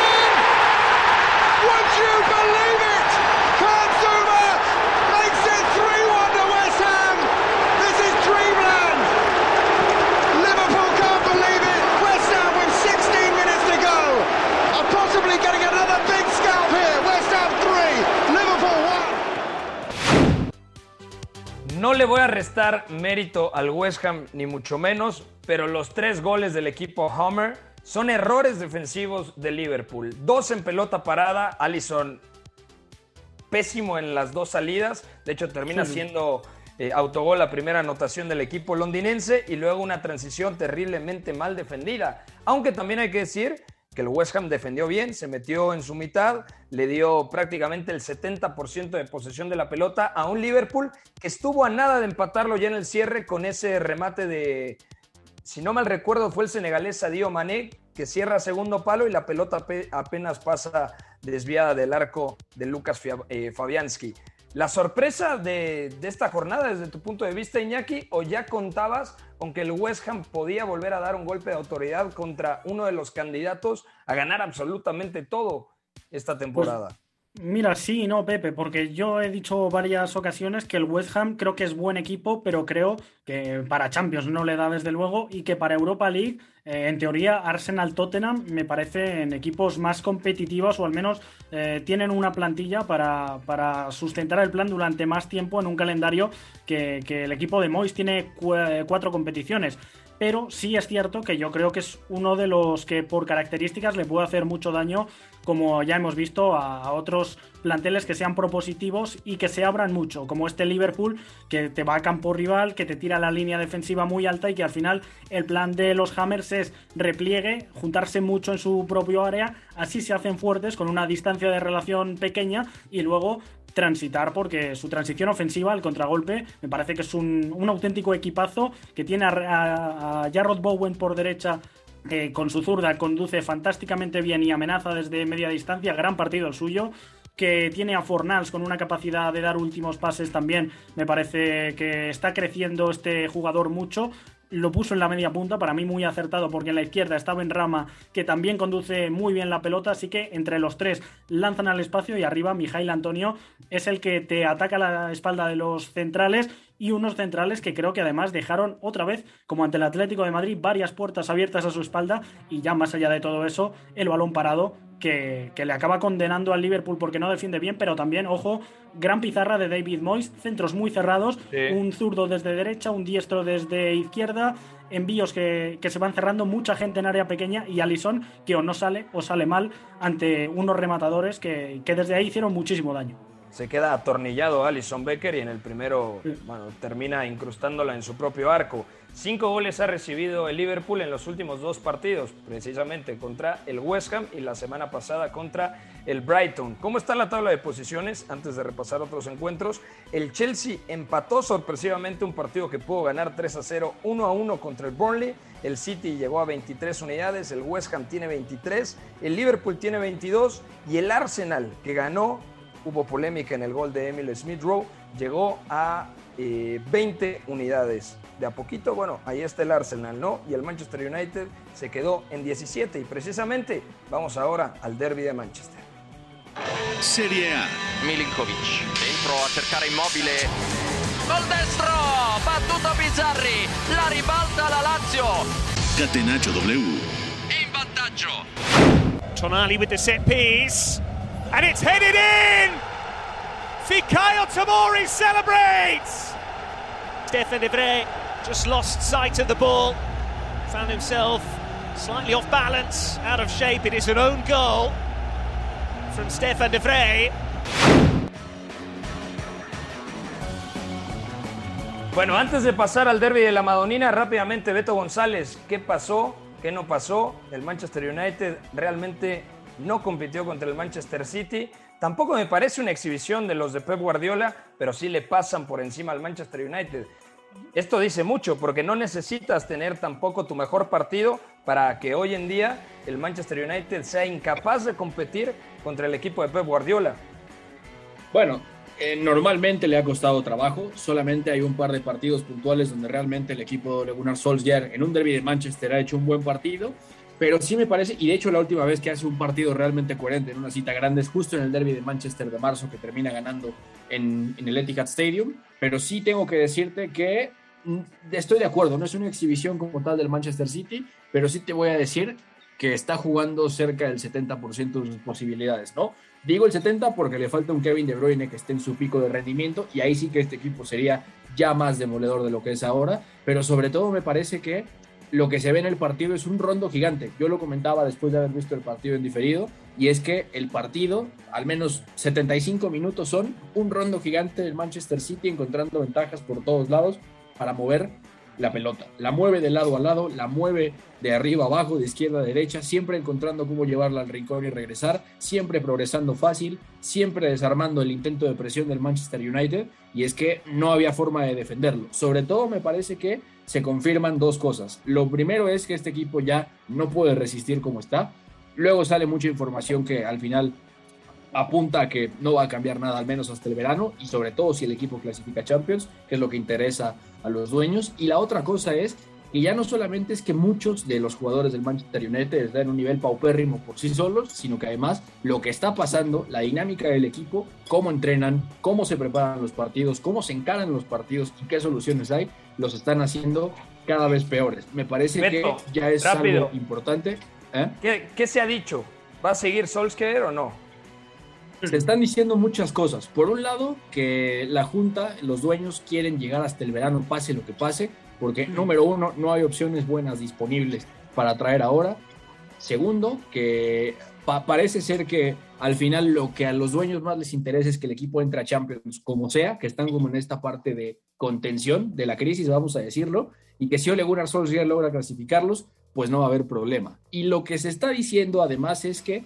Speaker 1: No le voy a restar mérito al West Ham, ni mucho menos, pero los tres goles del equipo Homer son errores defensivos de Liverpool. Dos en pelota parada, Allison pésimo en las dos salidas, de hecho termina sí. siendo eh, autogol la primera anotación del equipo londinense y luego una transición terriblemente mal defendida. Aunque también hay que decir que el West Ham defendió bien, se metió en su mitad, le dio prácticamente el 70% de posesión de la pelota a un Liverpool que estuvo a nada de empatarlo ya en el cierre con ese remate de, si no mal recuerdo, fue el senegalés Sadio Mané que cierra segundo palo y la pelota apenas pasa desviada del arco de Lucas eh, Fabianski. La sorpresa de, de esta jornada desde tu punto de vista, Iñaki, o ya contabas con que el West Ham podía volver a dar un golpe de autoridad contra uno de los candidatos a ganar absolutamente todo esta temporada?
Speaker 3: Mira, sí, no, Pepe, porque yo he dicho varias ocasiones que el West Ham creo que es buen equipo, pero creo que para Champions no le da desde luego y que para Europa League, eh, en teoría, Arsenal Tottenham me parecen equipos más competitivos o al menos eh, tienen una plantilla para, para, sustentar el plan durante más tiempo en un calendario que, que el equipo de Mois tiene cu cuatro competiciones pero sí es cierto que yo creo que es uno de los que por características le puede hacer mucho daño, como ya hemos visto a otros planteles que sean propositivos y que se abran mucho, como este Liverpool que te va a campo rival, que te tira la línea defensiva muy alta y que al final el plan de los Hammers es repliegue, juntarse mucho en su propio área, así se hacen fuertes con una distancia de relación pequeña y luego transitar porque su transición ofensiva, el contragolpe, me parece que es un, un auténtico equipazo que tiene a, a, a Jarrod Bowen por derecha eh, con su zurda conduce fantásticamente bien y amenaza desde media distancia, gran partido el suyo que tiene a Fornals con una capacidad de dar últimos pases también. Me parece que está creciendo este jugador mucho. Lo puso en la media punta, para mí muy acertado porque en la izquierda estaba en Rama, que también conduce muy bien la pelota, así que entre los tres lanzan al espacio y arriba Mijail Antonio es el que te ataca la espalda de los centrales y unos centrales que creo que además dejaron otra vez, como ante el Atlético de Madrid, varias puertas abiertas a su espalda y ya más allá de todo eso, el balón parado que, que, le acaba condenando al Liverpool porque no defiende bien, pero también, ojo, gran pizarra de David Moyes, centros muy cerrados, sí. un zurdo desde derecha, un diestro desde izquierda, envíos que, que, se van cerrando, mucha gente en área pequeña y Alison que o no sale o sale mal ante unos rematadores que, que desde ahí hicieron muchísimo daño
Speaker 1: se queda atornillado Alison Becker y en el primero bueno, termina incrustándola en su propio arco. Cinco goles ha recibido el Liverpool en los últimos dos partidos, precisamente contra el West Ham y la semana pasada contra el Brighton. ¿Cómo está la tabla de posiciones? Antes de repasar otros encuentros, el Chelsea empató sorpresivamente un partido que pudo ganar 3 a 0, 1 a 1 contra el Burnley. El City llegó a 23 unidades, el West Ham tiene 23, el Liverpool tiene 22 y el Arsenal, que ganó hubo polémica en el gol de Emil Smith Rowe, llegó a eh, 20 unidades. De a poquito, bueno, ahí está el Arsenal, ¿no? Y el Manchester United se quedó en 17 y precisamente vamos ahora al derby de Manchester.
Speaker 6: Serie A.
Speaker 15: Milinkovic, dentro a cercare immobile. Gol destro, battuto Bizzarri, la ribalta la Lazio.
Speaker 6: Catenaccio W.
Speaker 15: In vantaggio.
Speaker 16: Tonali with the set piece. And it's headed in. Fikayo Tomori celebrates. Stefan De Vrij just lost sight of the ball, found himself slightly off balance, out of shape. It is an own goal from Stefan De Vrij.
Speaker 1: Bueno, antes de pasar al derby de la Madonina, rápidamente Beto González, ¿qué pasó? ¿Qué no pasó? El Manchester United realmente no compitió contra el Manchester City. Tampoco me parece una exhibición de los de Pep Guardiola, pero sí le pasan por encima al Manchester United. Esto dice mucho porque no necesitas tener tampoco tu mejor partido para que hoy en día el Manchester United sea incapaz de competir contra el equipo de Pep Guardiola.
Speaker 2: Bueno, eh, normalmente le ha costado trabajo, solamente hay un par de partidos puntuales donde realmente el equipo de Gunnar Solskjaer en un derby de Manchester ha hecho un buen partido pero sí me parece, y de hecho la última vez que hace un partido realmente coherente en una cita grande es justo en el derby de Manchester de marzo que termina ganando en, el Etihad Stadium, pero sí tengo que decirte que mm, estoy de acuerdo, no es una exhibición como tal del Manchester City, pero sí te voy a decir que está jugando cerca del 70% de sus posibilidades, ¿no? Digo el 70 porque le falta un Kevin De Bruyne que esté en su pico de rendimiento y ahí sí que este equipo sería ya más demoledor de lo que es ahora, pero sobre todo me parece que lo que se ve en el partido es un rondo gigante. Yo lo comentaba después de haber visto el partido en diferido, y es que el partido, al menos 75 minutos, son un rondo gigante del Manchester City encontrando ventajas por todos lados para mover la pelota. La mueve de lado a lado, la mueve de arriba a abajo, de izquierda a derecha, siempre encontrando cómo llevarla al rincón y regresar, siempre progresando fácil, siempre desarmando el intento de presión del Manchester United, y es que no había forma de defenderlo. Sobre todo me parece que se confirman dos cosas. Lo primero es que este equipo ya no puede resistir como está. Luego sale mucha información que al final apunta a que no va a cambiar nada, al menos hasta el verano, y sobre todo si el equipo clasifica Champions, que es lo que interesa a los dueños. Y la otra cosa es que ya no solamente es que muchos de los jugadores del Manchester United están en un nivel paupérrimo por sí solos, sino que además lo que está pasando, la dinámica del equipo, cómo entrenan, cómo se preparan los partidos, cómo se encaran los partidos y qué soluciones hay, los están haciendo cada vez peores. Me parece
Speaker 1: Beto,
Speaker 2: que ya es
Speaker 1: rápido.
Speaker 2: algo importante. ¿eh?
Speaker 1: ¿Qué, qué se ha dicho? ¿Va a seguir Solskjaer o no?
Speaker 2: Se están diciendo muchas cosas. Por un lado, que la Junta, los dueños quieren llegar hasta el verano, pase lo que pase, porque número uno, no hay opciones buenas disponibles para traer ahora. Segundo, que pa- parece ser que al final lo que a los dueños más les interesa es que el equipo entre a Champions como sea, que están como en esta parte de contención de la crisis, vamos a decirlo, y que si Ole Gunnar Solskjaer logra clasificarlos, pues no va a haber problema. Y lo que se está diciendo además es que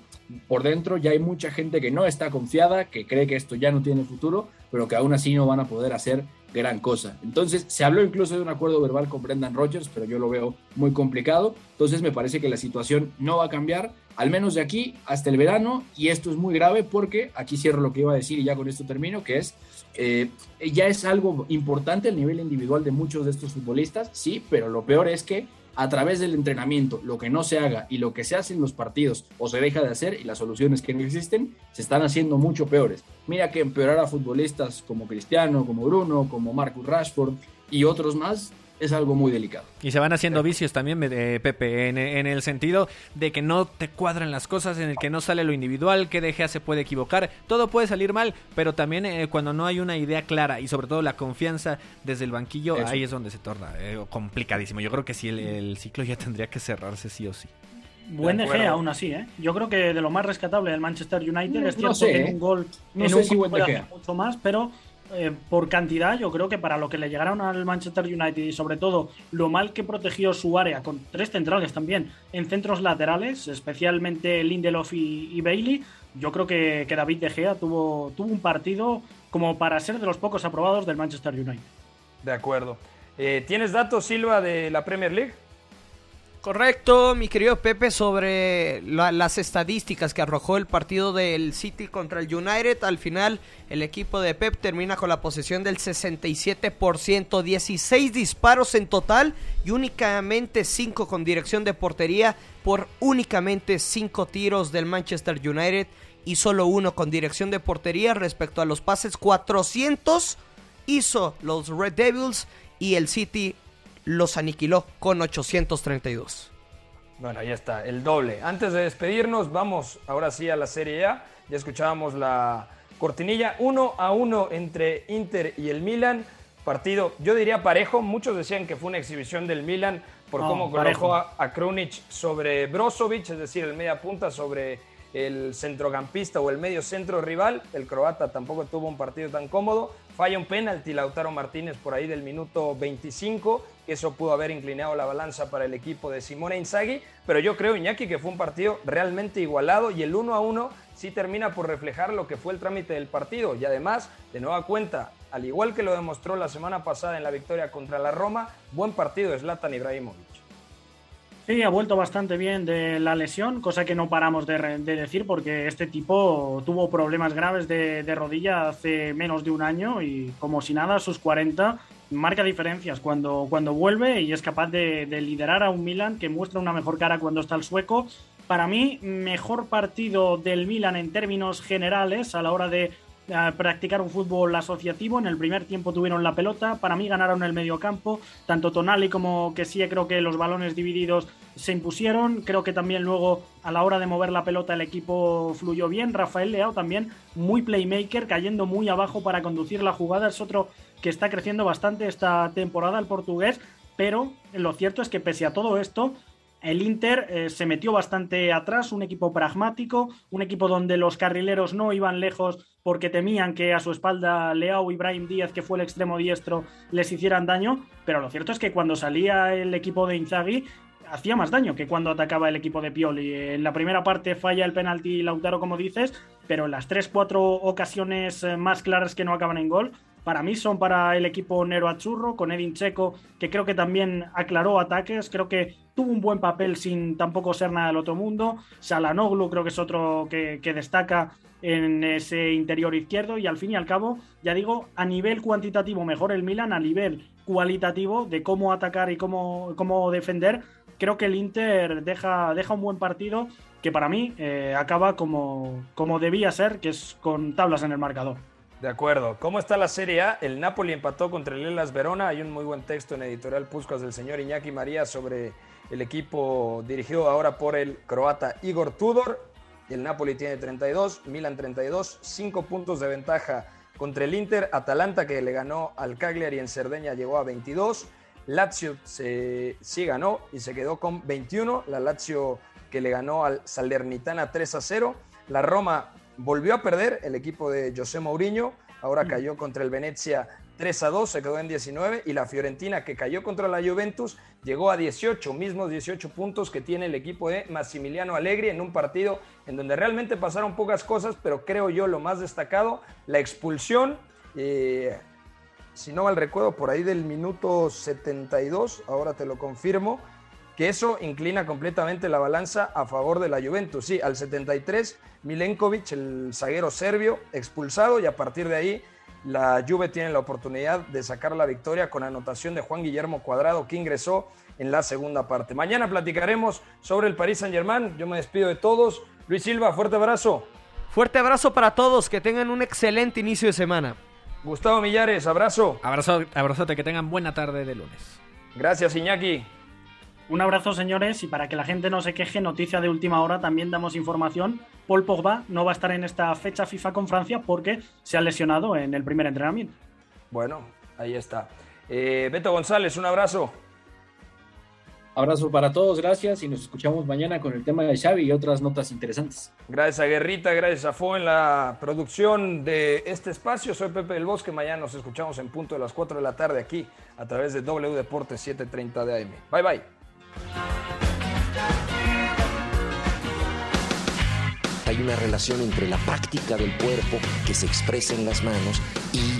Speaker 2: por dentro ya hay mucha gente que no está confiada, que cree que esto ya no tiene futuro, pero que aún así no van a poder hacer gran cosa. Entonces, se habló incluso de un acuerdo verbal con Brendan Rodgers, pero yo lo veo muy complicado. Entonces, me parece que la situación no va a cambiar, al menos de aquí hasta el verano, y esto es muy grave porque aquí cierro lo que iba a decir y ya con esto termino, que es, eh, ya es algo importante el nivel individual de muchos de estos futbolistas, sí, pero lo peor es que a través del entrenamiento, lo que no se haga y lo que se hace en los partidos o se deja de hacer y las soluciones que no existen, se están haciendo mucho peores. Mira que empeorar a futbolistas como Cristiano, como Bruno, como Marcus Rashford y otros más es algo muy delicado.
Speaker 4: Y se van haciendo vicios también, eh, Pepe, en, en el sentido de que no te cuadran las cosas, en el que no sale lo individual, que De Gea se puede equivocar, todo puede salir mal, pero también eh, cuando no hay una idea clara y sobre todo la confianza desde el banquillo,
Speaker 5: Eso.
Speaker 4: ahí es donde se torna eh, complicadísimo. Yo creo que sí, el, el ciclo ya tendría que cerrarse sí o sí.
Speaker 3: Buen. Gea aún así, ¿eh? Yo creo que de lo más rescatable del Manchester United
Speaker 2: No,
Speaker 3: es
Speaker 2: no
Speaker 3: cierto
Speaker 2: sé,
Speaker 3: que
Speaker 2: ¿eh?
Speaker 3: en un gol
Speaker 2: No
Speaker 3: en
Speaker 2: sé
Speaker 3: un
Speaker 2: si
Speaker 3: gol puede hacer mucho más, pero eh, por cantidad yo creo que para lo que le llegaron al Manchester United y sobre todo lo mal que protegió su área con tres centrales también en centros laterales, especialmente Lindelof y, y Bailey, yo creo que, David De Gea tuvo, tuvo un partido como para ser de los pocos aprobados del Manchester United.
Speaker 1: De acuerdo. Eh, ¿Tienes datos, Silva, de la Premier League?
Speaker 5: Correcto, mi querido Pepe, sobre la- las estadísticas que arrojó el partido del City contra el United. Al final, el equipo de Pep termina con la posesión del 67%, 16 disparos en total y únicamente 5 con dirección de portería por únicamente 5 tiros del Manchester United y solo uno con dirección de portería respecto a los pases 400 hizo los Red Devils y el City los aniquiló con 832.
Speaker 1: Bueno, ya está, el doble. Antes de despedirnos, vamos ahora sí a la Serie A. Ya escuchábamos la cortinilla 1 a 1 entre Inter y el Milan. Partido, yo diría parejo. Muchos decían que fue una exhibición del Milan por
Speaker 3: No,
Speaker 1: cómo colocó a, a Krunic sobre Brozovic, es decir, el media punta sobre el centrocampista o el medio centro rival. El croata tampoco tuvo un partido tan cómodo. Falla un penalti Lautaro Martínez por ahí del minuto 25. que Eso pudo haber inclinado la balanza para el equipo de Simone Inzaghi. Pero yo creo, Iñaki, que fue un partido realmente igualado y el 1 a 1 sí termina por reflejar lo que fue el trámite del partido. Y además, de nueva cuenta, al igual que lo demostró la semana pasada en la victoria contra la Roma, buen partido de Zlatan Ibrahimovic.
Speaker 3: Sí, ha vuelto bastante bien de la lesión, cosa que no paramos de, decir porque este tipo tuvo problemas graves de, rodilla hace menos de un año y como si nada, sus 40 marca diferencias cuando, cuando vuelve y es capaz de, de liderar a un Milan que muestra una mejor cara cuando está el sueco. Para mí, mejor partido del Milan en términos generales a la hora de practicar un fútbol asociativo. En el primer tiempo tuvieron la pelota, para mí ganaron el mediocampo, tanto Tonali como que sí, creo que los balones divididos se impusieron. Creo que también luego a la hora de mover la pelota el equipo fluyó bien. Rafael Leao también muy playmaker, cayendo muy abajo para conducir la jugada. Es otro que está creciendo bastante esta temporada el portugués, pero lo cierto es que pese a todo esto, el Inter eh, se metió bastante atrás, un equipo pragmático, un equipo donde los carrileros no iban lejos porque temían que a su espalda Leao y Ibrahim Díaz, que fue el extremo diestro, les hicieran daño, pero lo cierto es que cuando salía el equipo de Inzaghi hacía más daño que cuando atacaba el equipo de Pioli. En la primera parte falla el penalti Lautaro, como dices, pero en las 3-4 ocasiones eh, más claras que no acaban en gol, para mí son para el equipo Nero Achurro, con Edin Checo, que creo que también aclaró ataques, creo que tuvo un buen papel sin tampoco ser nada del otro mundo. Salanoglu creo que es otro que, que destaca en ese interior izquierdo y al fin y al cabo, ya digo, a nivel cuantitativo mejor el Milan, a nivel cualitativo de cómo atacar y cómo, cómo defender, creo que el Inter deja, deja un buen partido que para mí eh, acaba como, como debía ser, que es con tablas en el marcador.
Speaker 1: De acuerdo. ¿Cómo está la Serie A? El Napoli empató contra el Elas Verona. Hay un muy buen texto en Editorial Puscas del señor Iñaki María sobre el equipo dirigido ahora por el croata Igor Tudor. El Napoli tiene 32, Milan 32, 5 puntos de ventaja contra el Inter. Atalanta que le ganó al Cagliari en Cerdeña llegó a 22. Lazio se, sí ganó y se quedó con 21. La Lazio que le ganó al Salernitana 3 a 0. La Roma volvió a perder el equipo de José Mourinho, ahora cayó contra el Venecia 3 a 2, se quedó en 19 y la Fiorentina que cayó contra la Juventus llegó a 18, mismos 18 puntos que tiene el equipo de Massimiliano Allegri en un partido en donde realmente pasaron pocas cosas, pero creo yo lo más destacado, la expulsión, eh, si no mal recuerdo, por ahí del minuto 72, ahora te lo confirmo, que eso inclina completamente la balanza a favor de la Juventus. Sí, al 73, Milenkovic, el zaguero serbio, expulsado y a partir de ahí la Juve tiene la oportunidad de sacar la victoria con anotación de Juan Guillermo Cuadrado que ingresó en la segunda parte. Mañana platicaremos sobre el Paris Saint-Germain. Yo me despido de todos. Luis Silva, fuerte abrazo.
Speaker 5: Fuerte abrazo para todos, que tengan un excelente inicio de semana.
Speaker 1: Gustavo Millares, abrazo.
Speaker 4: Abrazo, abrazote, que tengan buena tarde de lunes.
Speaker 1: Gracias, Iñaki.
Speaker 3: Un abrazo, señores, y para que la gente no se queje, noticia de última hora, también damos información. Paul Pogba no va a estar en esta fecha FIFA con Francia porque se ha lesionado en el primer entrenamiento.
Speaker 1: Bueno, ahí está. Eh, Beto González, un abrazo.
Speaker 2: Abrazo para todos, gracias y nos escuchamos mañana con el tema de Xavi y otras notas interesantes.
Speaker 1: Gracias a Guerrita, gracias a Fo en la producción de este espacio. Soy Pepe del Bosque. Mañana nos escuchamos en punto de las 4 de la tarde aquí a través de W Deportes 730 de AM. Bye bye.
Speaker 17: Hay una relación entre la práctica del cuerpo que se expresa en las manos y